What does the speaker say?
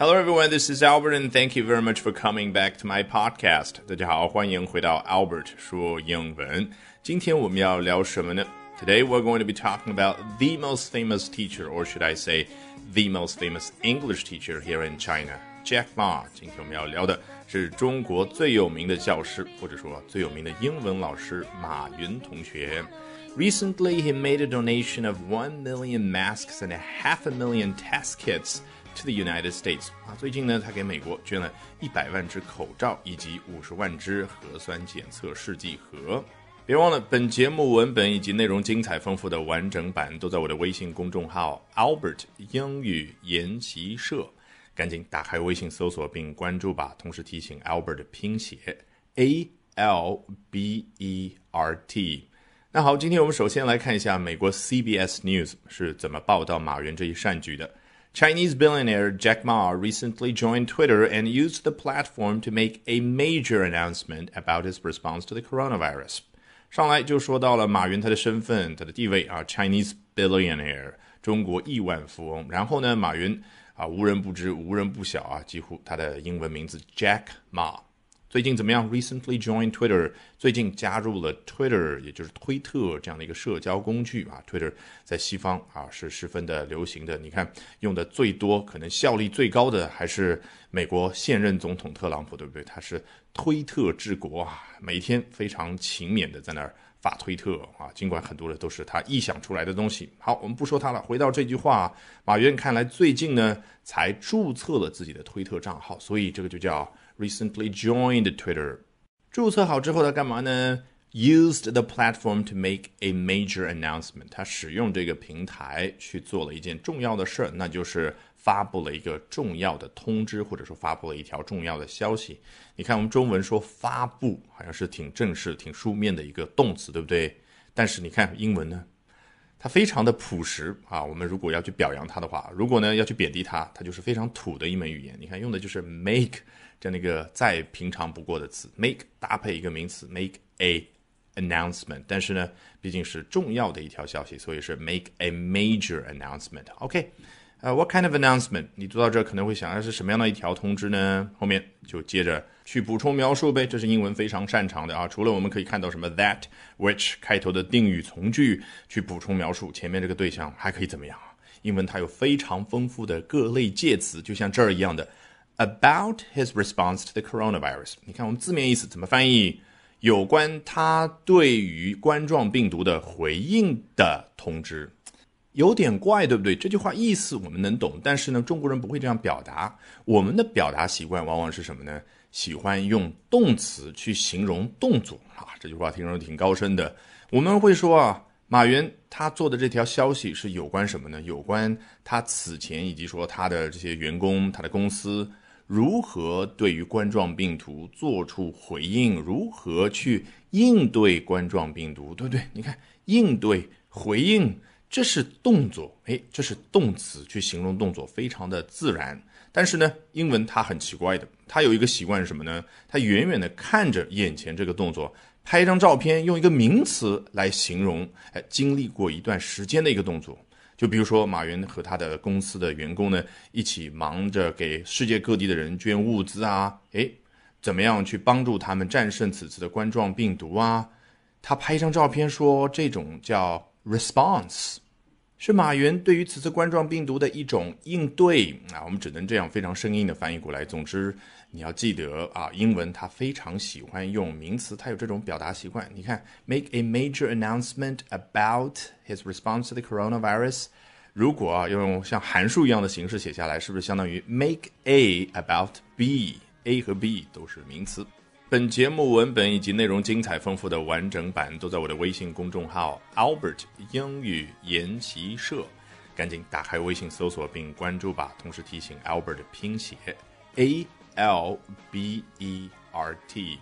Hello everyone, this is Albert and thank you very much for coming back to my podcast. 大家好，欢迎回到 Albert 说英文。今天我们要聊什么呢？Today we're going to be talking about the most famous teacher, or should I say, the most famous English teacher here in China, Jack Ma。今天我们要聊的是中国最有名的教师，或者说最有名的英文老师马云同学。Recently, he made a donation of 1 million masks and a half a million test kits The United States 啊，最近呢，他给美国捐了一百万只口罩以及五十万只核酸检测试剂盒。别忘了，本节目文本以及内容精彩丰富的完整版都在我的微信公众号 Albert 英语研习社，赶紧打开微信搜索并关注吧。同时提醒 Albert 拼写 A L B E R T。那好，今天我们首先来看一下美国 CBS News 是怎么报道马云这一善举的。Chinese billionaire Jack Ma recently joined Twitter and used the platform to make a major announcement about his response to the coronavirus. 上来就说到了马云他的身份、他的地位啊，Chinese billionaire，中国亿万富翁。然后呢，马云啊，无人不知、无人不晓啊，几乎他的英文名字 Jack Ma。 最近怎么样？Recently joined Twitter，最近加入了 Twitter，也就是推特这样的一个社交工具啊。Twitter 在西方啊是十分的流行的。你看用的最多、可能效力最高的还是美国现任总统特朗普，对不对？他是推特治国啊，每天非常勤勉的在那儿发推特啊。尽管很多的都是他臆想出来的东西。好，我们不说他了，回到这句话，马云看来最近呢才注册了自己的推特账号，所以这个就叫。Recently joined Twitter。注册好之后，他干嘛呢？Used the platform to make a major announcement。他使用这个平台去做了一件重要的事儿，那就是发布了一个重要的通知，或者说发布了一条重要的消息。你看，我们中文说发布，好像是挺正式、挺书面的一个动词，对不对？但是你看英文呢？它非常的朴实啊！我们如果要去表扬它的话，如果呢要去贬低它，它就是非常土的一门语言。你看用的就是 make 这样一个再平常不过的词，make 搭配一个名词，make a announcement。但是呢，毕竟是重要的一条消息，所以是 make a major announcement。OK。呃，What kind of announcement？你读到这可能会想，那是什么样的一条通知呢？后面就接着去补充描述呗，这是英文非常擅长的啊。除了我们可以看到什么 that、which 开头的定语从句去补充描述前面这个对象，还可以怎么样？英文它有非常丰富的各类介词，就像这儿一样的，about his response to the coronavirus。你看我们字面意思怎么翻译？有关他对于冠状病毒的回应的通知。有点怪，对不对？这句话意思我们能懂，但是呢，中国人不会这样表达。我们的表达习惯往往是什么呢？喜欢用动词去形容动作啊。这句话听着挺高深的。我们会说啊，马云他做的这条消息是有关什么呢？有关他此前以及说他的这些员工、他的公司如何对于冠状病毒做出回应，如何去应对冠状病毒，对不对？你看，应对、回应。这是动作，哎，这是动词去形容动作，非常的自然。但是呢，英文它很奇怪的，它有一个习惯是什么呢？它远远的看着眼前这个动作，拍一张照片，用一个名词来形容，哎，经历过一段时间的一个动作。就比如说，马云和他的公司的员工呢，一起忙着给世界各地的人捐物资啊，哎，怎么样去帮助他们战胜此次的冠状病毒啊？他拍一张照片说，这种叫。Response 是马云对于此次冠状病毒的一种应对啊，我们只能这样非常生硬的翻译过来。总之，你要记得啊，英文它非常喜欢用名词，它有这种表达习惯。你看，make a major announcement about his response to the coronavirus。如果啊用像函数一样的形式写下来，是不是相当于 make a about b？a 和 b 都是名词。本节目文本以及内容精彩丰富的完整版都在我的微信公众号 Albert 英语研习社，赶紧打开微信搜索并关注吧。同时提醒 Albert 拼写 A L B E R T。